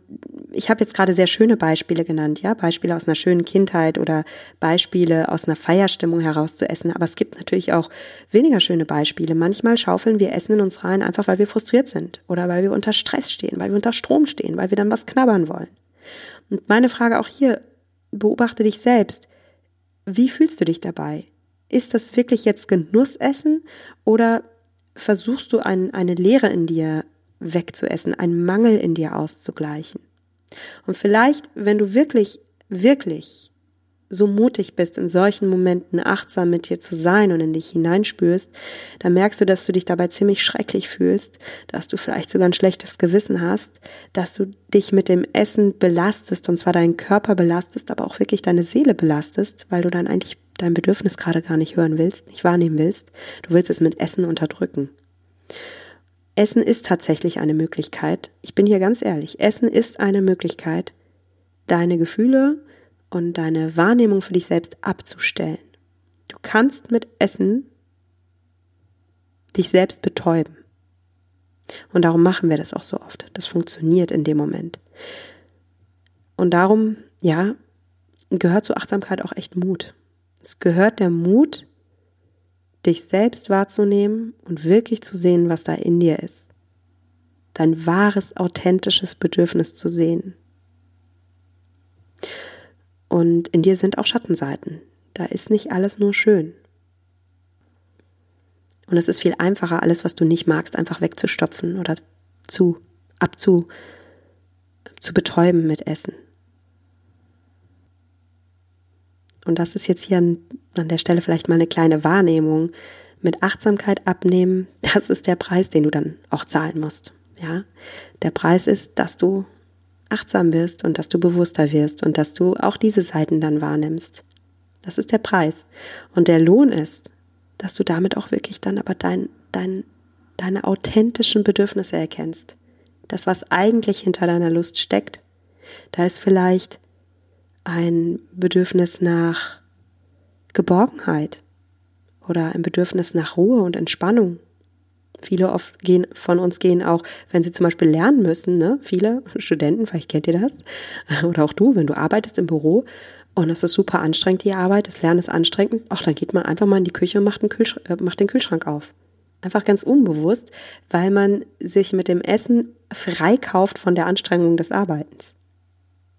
ich habe jetzt gerade sehr schöne Beispiele genannt, ja, Beispiele aus einer schönen Kindheit oder Beispiele aus einer Feierstimmung heraus zu essen. Aber es gibt natürlich auch weniger schöne Beispiele. Manchmal schaufeln wir Essen in uns rein, einfach weil wir frustriert sind oder weil wir unter Stress stehen, weil wir unter Strom stehen, weil wir dann was knabbern wollen. Und meine Frage auch hier, beobachte dich selbst. Wie fühlst du dich dabei? Ist das wirklich jetzt Genussessen oder versuchst du ein, eine Leere in dir wegzuessen, einen Mangel in dir auszugleichen. Und vielleicht, wenn du wirklich, wirklich so mutig bist, in solchen Momenten achtsam mit dir zu sein und in dich hineinspürst, dann merkst du, dass du dich dabei ziemlich schrecklich fühlst, dass du vielleicht sogar ein schlechtes Gewissen hast, dass du dich mit dem Essen belastest und zwar deinen Körper belastest, aber auch wirklich deine Seele belastest, weil du dann eigentlich dein Bedürfnis gerade gar nicht hören willst, nicht wahrnehmen willst. Du willst es mit Essen unterdrücken. Essen ist tatsächlich eine Möglichkeit. Ich bin hier ganz ehrlich. Essen ist eine Möglichkeit, deine Gefühle und deine Wahrnehmung für dich selbst abzustellen. Du kannst mit Essen dich selbst betäuben. Und darum machen wir das auch so oft. Das funktioniert in dem Moment. Und darum, ja, gehört zur Achtsamkeit auch echt Mut. Es gehört der Mut, dich selbst wahrzunehmen und wirklich zu sehen, was da in dir ist. Dein wahres, authentisches Bedürfnis zu sehen. Und in dir sind auch Schattenseiten. Da ist nicht alles nur schön. Und es ist viel einfacher, alles, was du nicht magst, einfach wegzustopfen oder zu, abzu, zu betäuben mit Essen. Und das ist jetzt hier an, der Stelle vielleicht mal eine kleine Wahrnehmung. Mit Achtsamkeit abnehmen, das ist der Preis, den du dann auch zahlen musst. Ja, der Preis ist, dass du achtsam wirst und dass du bewusster wirst und dass du auch diese Seiten dann wahrnimmst. Das ist der Preis. Und der Lohn ist, dass du damit auch wirklich dann aber dein, dein, deine authentischen Bedürfnisse erkennst. Das, was eigentlich hinter deiner Lust steckt. Da ist vielleicht ein Bedürfnis nach Geborgenheit oder ein Bedürfnis nach Ruhe und Entspannung. Viele oft gehen, von uns gehen auch, wenn sie zum Beispiel lernen müssen, ne? viele Studenten, vielleicht kennt ihr das, oder auch du, wenn du arbeitest im Büro und es ist super anstrengend, die Arbeit, das Lernen ist anstrengend, ach, dann geht man einfach mal in die Küche und macht, den, Kühlschrank, äh, macht den Kühlschrank auf. Einfach ganz unbewusst, weil man sich mit dem Essen freikauft von der Anstrengung des Arbeitens.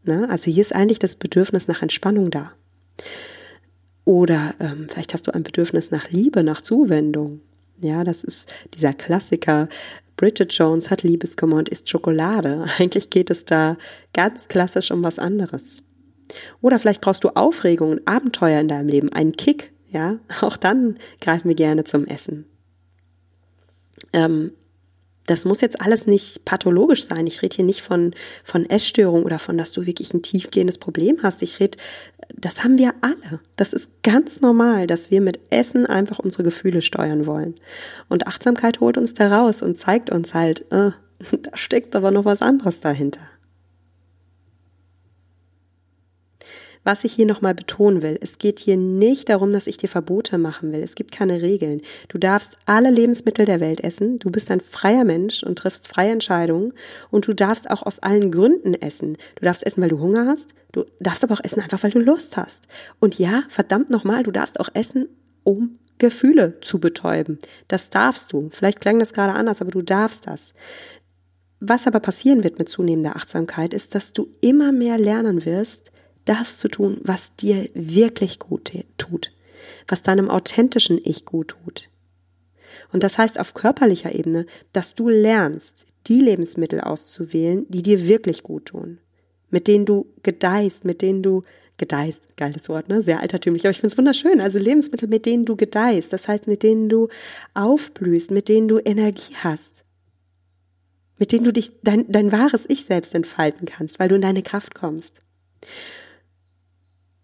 Ne? Also hier ist eigentlich das Bedürfnis nach Entspannung da. Oder ähm, vielleicht hast du ein Bedürfnis nach Liebe, nach Zuwendung. Ja, das ist dieser Klassiker. Bridget Jones hat Liebeskummer und isst Schokolade. Eigentlich geht es da ganz klassisch um was anderes. Oder vielleicht brauchst du Aufregung und Abenteuer in deinem Leben, einen Kick, ja. Auch dann greifen wir gerne zum Essen. Ähm, das muss jetzt alles nicht pathologisch sein. Ich rede hier nicht von, von Essstörung oder von, dass du wirklich ein tiefgehendes Problem hast. Ich rede, das haben wir alle. Das ist ganz normal, dass wir mit Essen einfach unsere Gefühle steuern wollen. Und Achtsamkeit holt uns da raus und zeigt uns halt, äh, da steckt aber noch was anderes dahinter. Was ich hier nochmal betonen will, es geht hier nicht darum, dass ich dir Verbote machen will. Es gibt keine Regeln. Du darfst alle Lebensmittel der Welt essen. Du bist ein freier Mensch und triffst freie Entscheidungen. Und du darfst auch aus allen Gründen essen. Du darfst essen, weil du Hunger hast. Du darfst aber auch essen, einfach weil du Lust hast. Und ja, verdammt nochmal, du darfst auch essen, um Gefühle zu betäuben. Das darfst du. Vielleicht klang das gerade anders, aber du darfst das. Was aber passieren wird mit zunehmender Achtsamkeit, ist, dass du immer mehr lernen wirst, das zu tun, was dir wirklich gut tut, was deinem authentischen Ich gut tut. Und das heißt auf körperlicher Ebene, dass du lernst, die Lebensmittel auszuwählen, die dir wirklich gut tun, mit denen du gedeihst, mit denen du gedeihst, geiles Wort, ne? Sehr altertümlich, aber ich finde es wunderschön. Also Lebensmittel, mit denen du gedeihst, das heißt, mit denen du aufblühst, mit denen du Energie hast, mit denen du dich dein, dein wahres Ich selbst entfalten kannst, weil du in deine Kraft kommst.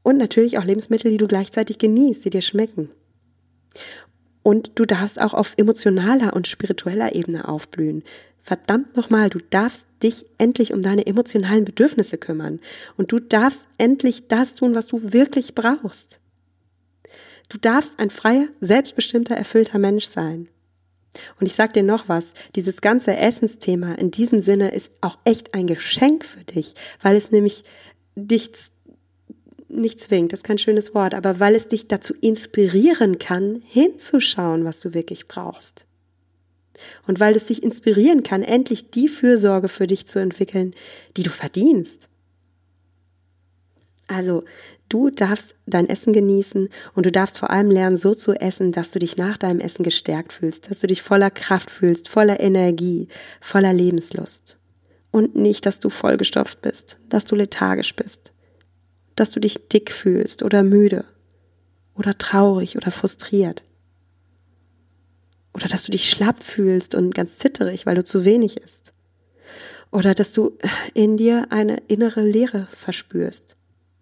Und natürlich auch Lebensmittel, die du gleichzeitig genießt, die dir schmecken. Und du darfst auch auf emotionaler und spiritueller Ebene aufblühen. Verdammt nochmal, du darfst dich endlich um deine emotionalen Bedürfnisse kümmern. Und du darfst endlich das tun, was du wirklich brauchst. Du darfst ein freier, selbstbestimmter, erfüllter Mensch sein. Und ich sag dir noch was, dieses ganze Essensthema in diesem Sinne ist auch echt ein Geschenk für dich, weil es nämlich dich nicht zwingt, das ist kein schönes Wort, aber weil es dich dazu inspirieren kann, hinzuschauen, was du wirklich brauchst. Und weil es dich inspirieren kann, endlich die Fürsorge für dich zu entwickeln, die du verdienst. Also, du darfst dein Essen genießen und du darfst vor allem lernen, so zu essen, dass du dich nach deinem Essen gestärkt fühlst, dass du dich voller Kraft fühlst, voller Energie, voller Lebenslust. Und nicht, dass du vollgestopft bist, dass du lethargisch bist dass du dich dick fühlst oder müde oder traurig oder frustriert. Oder dass du dich schlapp fühlst und ganz zitterig, weil du zu wenig isst. Oder dass du in dir eine innere Leere verspürst,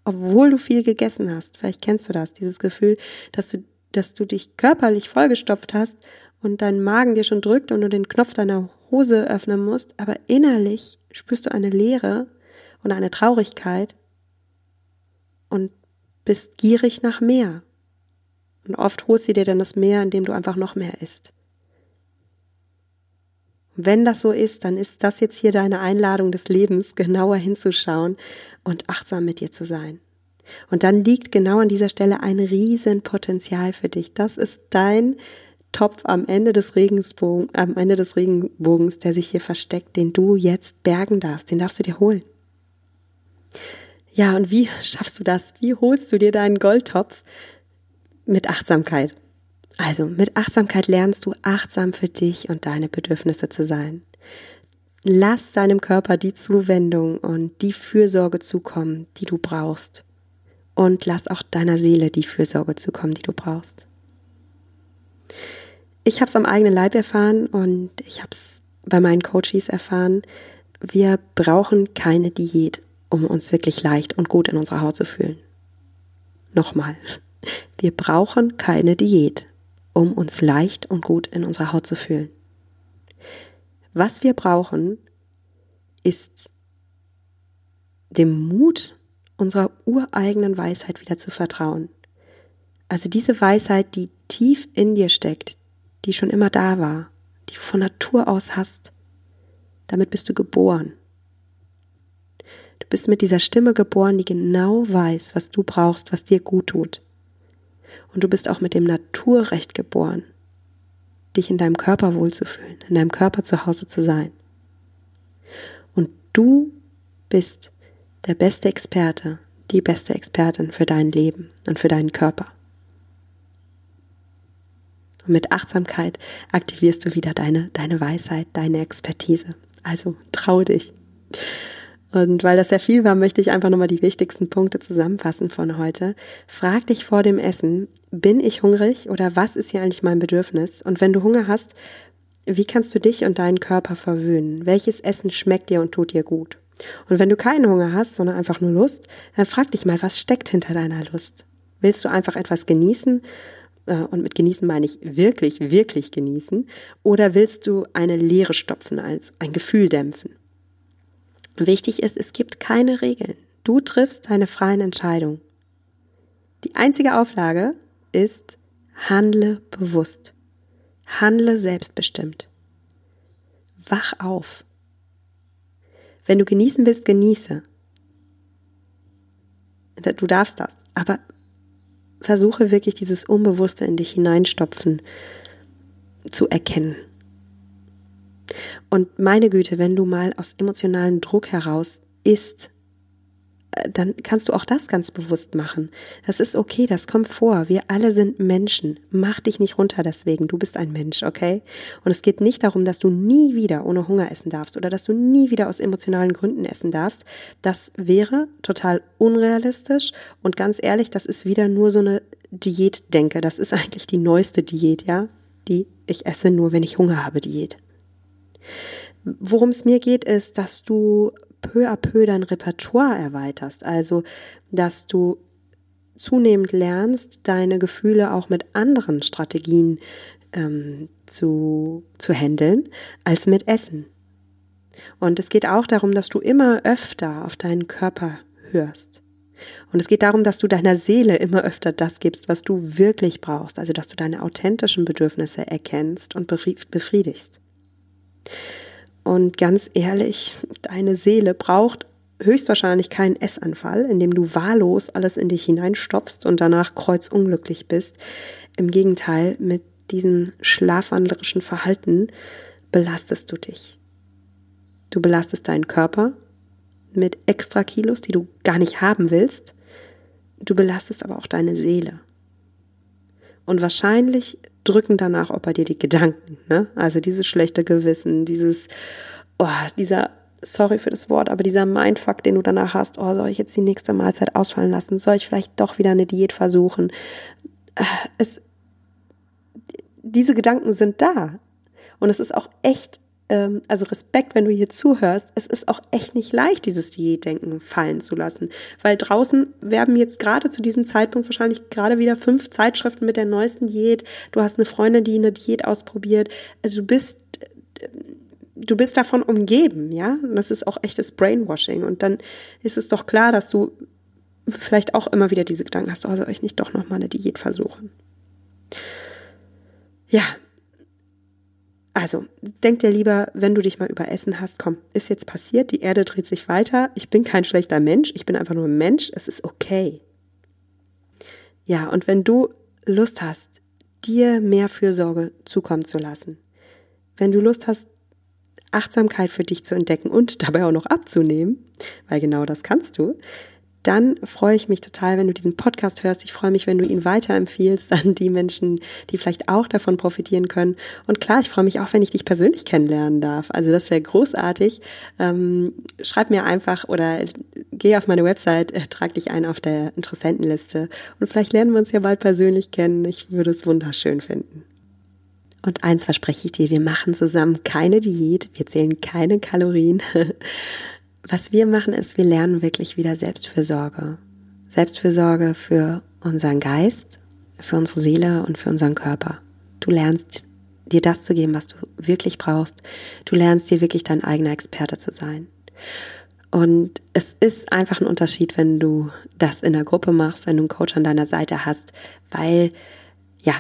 obwohl du viel gegessen hast. Vielleicht kennst du das, dieses Gefühl, dass du, dass du dich körperlich vollgestopft hast und dein Magen dir schon drückt und du den Knopf deiner Hose öffnen musst, aber innerlich spürst du eine Leere und eine Traurigkeit und bist gierig nach mehr. Und oft holst du dir dann das Meer, indem du einfach noch mehr isst. Und wenn das so ist, dann ist das jetzt hier deine Einladung des Lebens, genauer hinzuschauen und achtsam mit dir zu sein. Und dann liegt genau an dieser Stelle ein Riesenpotenzial für dich. Das ist dein Topf am Ende des Regenbogens, am Ende des Regenbogens, der sich hier versteckt, den du jetzt bergen darfst. Den darfst du dir holen. Ja, und wie schaffst du das? Wie holst du dir deinen Goldtopf? Mit Achtsamkeit. Also mit Achtsamkeit lernst du achtsam für dich und deine Bedürfnisse zu sein. Lass deinem Körper die Zuwendung und die Fürsorge zukommen, die du brauchst. Und lass auch deiner Seele die Fürsorge zukommen, die du brauchst. Ich habe es am eigenen Leib erfahren und ich habe es bei meinen Coaches erfahren. Wir brauchen keine Diät, um uns wirklich leicht und gut in unserer Haut zu fühlen. Nochmal, wir brauchen keine Diät, um uns leicht und gut in unserer Haut zu fühlen. Was wir brauchen, ist dem Mut unserer ureigenen Weisheit wieder zu vertrauen. Also diese Weisheit, die tief in dir steckt, die schon immer da war, die du von Natur aus hast. Damit bist du geboren. Du bist mit dieser Stimme geboren, die genau weiß, was du brauchst, was dir gut tut. Und du bist auch mit dem Naturrecht geboren, dich in deinem Körper wohlzufühlen, in deinem Körper zu Hause zu sein. Und du bist der beste Experte, die beste Expertin für dein Leben und für deinen Körper. Und mit Achtsamkeit aktivierst du wieder deine, deine Weisheit, deine Expertise. Also trau dich. Und weil das sehr viel war, möchte ich einfach nochmal die wichtigsten Punkte zusammenfassen von heute. Frag dich vor dem Essen, bin ich hungrig oder was ist hier eigentlich mein Bedürfnis? Und wenn du Hunger hast, wie kannst du dich und deinen Körper verwöhnen? Welches Essen schmeckt dir und tut dir gut? Und wenn du keinen Hunger hast, sondern einfach nur Lust, dann frag dich mal, was steckt hinter deiner Lust? Willst du einfach etwas genießen? Äh, und mit genießen meine ich wirklich, wirklich genießen. Oder willst du eine Leere stopfen, also ein Gefühl dämpfen? Wichtig ist, es gibt keine Regeln. Du triffst deine freien Entscheidungen. Die einzige Auflage ist, handle bewusst. Handle selbstbestimmt. Wach auf. Wenn du genießen willst, genieße. Du darfst das. Aber versuche wirklich dieses Unbewusste in dich hineinstopfen zu erkennen. Und meine Güte, wenn du mal aus emotionalem Druck heraus isst, äh, dann kannst du auch das ganz bewusst machen. Das ist okay, das kommt vor. Wir alle sind Menschen. Mach dich nicht runter deswegen. Du bist ein Mensch, okay? Und es geht nicht darum, dass du nie wieder ohne Hunger essen darfst oder dass du nie wieder aus emotionalen Gründen essen darfst. Das wäre total unrealistisch und ganz ehrlich, das ist wieder nur so eine Diätdenke. Das ist eigentlich die neueste Diät, ja? Die ich esse nur, wenn ich Hunger habe, Diät. Worum es mir geht, ist, dass du peu à peu dein Repertoire erweiterst. Also, dass du zunehmend lernst, deine Gefühle auch mit anderen Strategien ähm, zu, zu handeln als mit Essen. Und es geht auch darum, dass du immer öfter auf deinen Körper hörst. Und es geht darum, dass du deiner Seele immer öfter das gibst, was du wirklich brauchst. Also, dass du deine authentischen Bedürfnisse erkennst und befriedigst. Und ganz ehrlich, deine Seele braucht höchstwahrscheinlich keinen Essanfall, in dem du wahllos alles in dich hineinstopfst und danach kreuzunglücklich bist. Im Gegenteil, mit diesem schlafwandlerischen Verhalten belastest du dich. Du belastest deinen Körper mit extra Kilos, die du gar nicht haben willst. Du belastest aber auch deine Seele. Und wahrscheinlich drücken danach auch bei dir die Gedanken. Ne? Also dieses schlechte Gewissen, dieses, oh, dieser, sorry für das Wort, aber dieser Mindfuck, den du danach hast, oh, soll ich jetzt die nächste Mahlzeit ausfallen lassen? Soll ich vielleicht doch wieder eine Diät versuchen? Es, diese Gedanken sind da. Und es ist auch echt ähm, also Respekt, wenn du hier zuhörst, es ist auch echt nicht leicht, dieses Diätdenken fallen zu lassen. Weil draußen werben jetzt gerade zu diesem Zeitpunkt wahrscheinlich gerade wieder fünf Zeitschriften mit der neuesten Diät. Du hast eine Freundin, die eine Diät ausprobiert. Also du bist du bist davon umgeben, ja? Und das ist auch echtes Brainwashing. Und dann ist es doch klar, dass du vielleicht auch immer wieder diese Gedanken hast, oh, soll ich nicht doch nochmal eine Diät versuchen? Ja, also, denk dir lieber, wenn du dich mal überessen hast, komm, ist jetzt passiert, die Erde dreht sich weiter, ich bin kein schlechter Mensch, ich bin einfach nur ein Mensch, es ist okay. Ja, und wenn du Lust hast, dir mehr Fürsorge zukommen zu lassen, wenn du Lust hast, Achtsamkeit für dich zu entdecken und dabei auch noch abzunehmen, weil genau das kannst du, dann freue ich mich total, wenn du diesen Podcast hörst. Ich freue mich, wenn du ihn weiterempfiehlst an die Menschen, die vielleicht auch davon profitieren können. Und klar, ich freue mich auch, wenn ich dich persönlich kennenlernen darf. Also das wäre großartig. Ähm, schreib mir einfach oder geh auf meine Website, äh, trag dich ein auf der Interessentenliste und vielleicht lernen wir uns ja bald persönlich kennen. Ich würde es wunderschön finden. Und eins verspreche ich dir, wir machen zusammen keine Diät, wir zählen keine Kalorien. Was wir machen, ist, wir lernen wirklich wieder Selbstfürsorge. Selbstfürsorge für unseren Geist, für unsere Seele und für unseren Körper. Du lernst dir das zu geben, was du wirklich brauchst. Du lernst dir wirklich dein eigener Experte zu sein. Und es ist einfach ein Unterschied, wenn du das in der Gruppe machst, wenn du einen Coach an deiner Seite hast, weil ja,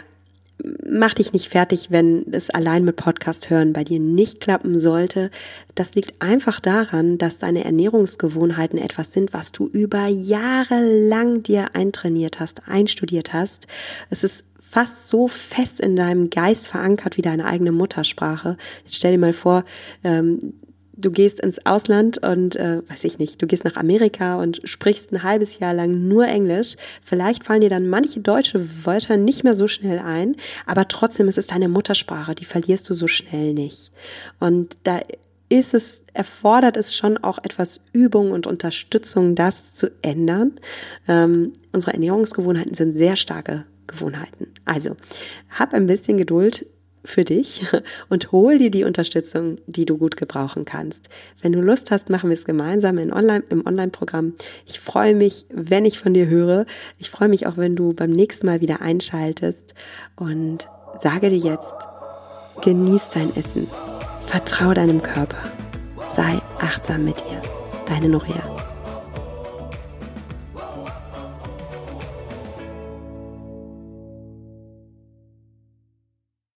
mach dich nicht fertig, wenn es allein mit Podcast hören bei dir nicht klappen sollte. Das liegt einfach daran, dass deine Ernährungsgewohnheiten etwas sind, was du über Jahre lang dir eintrainiert hast, einstudiert hast. Es ist fast so fest in deinem Geist verankert wie deine eigene Muttersprache. Jetzt stell dir mal vor, ähm, du gehst ins Ausland und äh, weiß ich nicht, du gehst nach Amerika und sprichst ein halbes Jahr lang nur Englisch. Vielleicht fallen dir dann manche deutsche Wörter nicht mehr so schnell ein, aber trotzdem ist es deine Muttersprache, die verlierst du so schnell nicht. Und da ist es, erfordert es schon auch etwas Übung und Unterstützung, das zu ändern. Ähm, unsere Ernährungsgewohnheiten sind sehr starke Gewohnheiten. Also, hab ein bisschen Geduld für dich und hol dir die Unterstützung, die du gut gebrauchen kannst. Wenn du Lust hast, machen wir es gemeinsam in Online, im Online-Programm. Ich freue mich, wenn ich von dir höre. Ich freue mich auch, wenn du beim nächsten Mal wieder einschaltest und sage dir jetzt, genieß dein Essen, vertrau deinem Körper, sei achtsam mit dir. Deine Norea.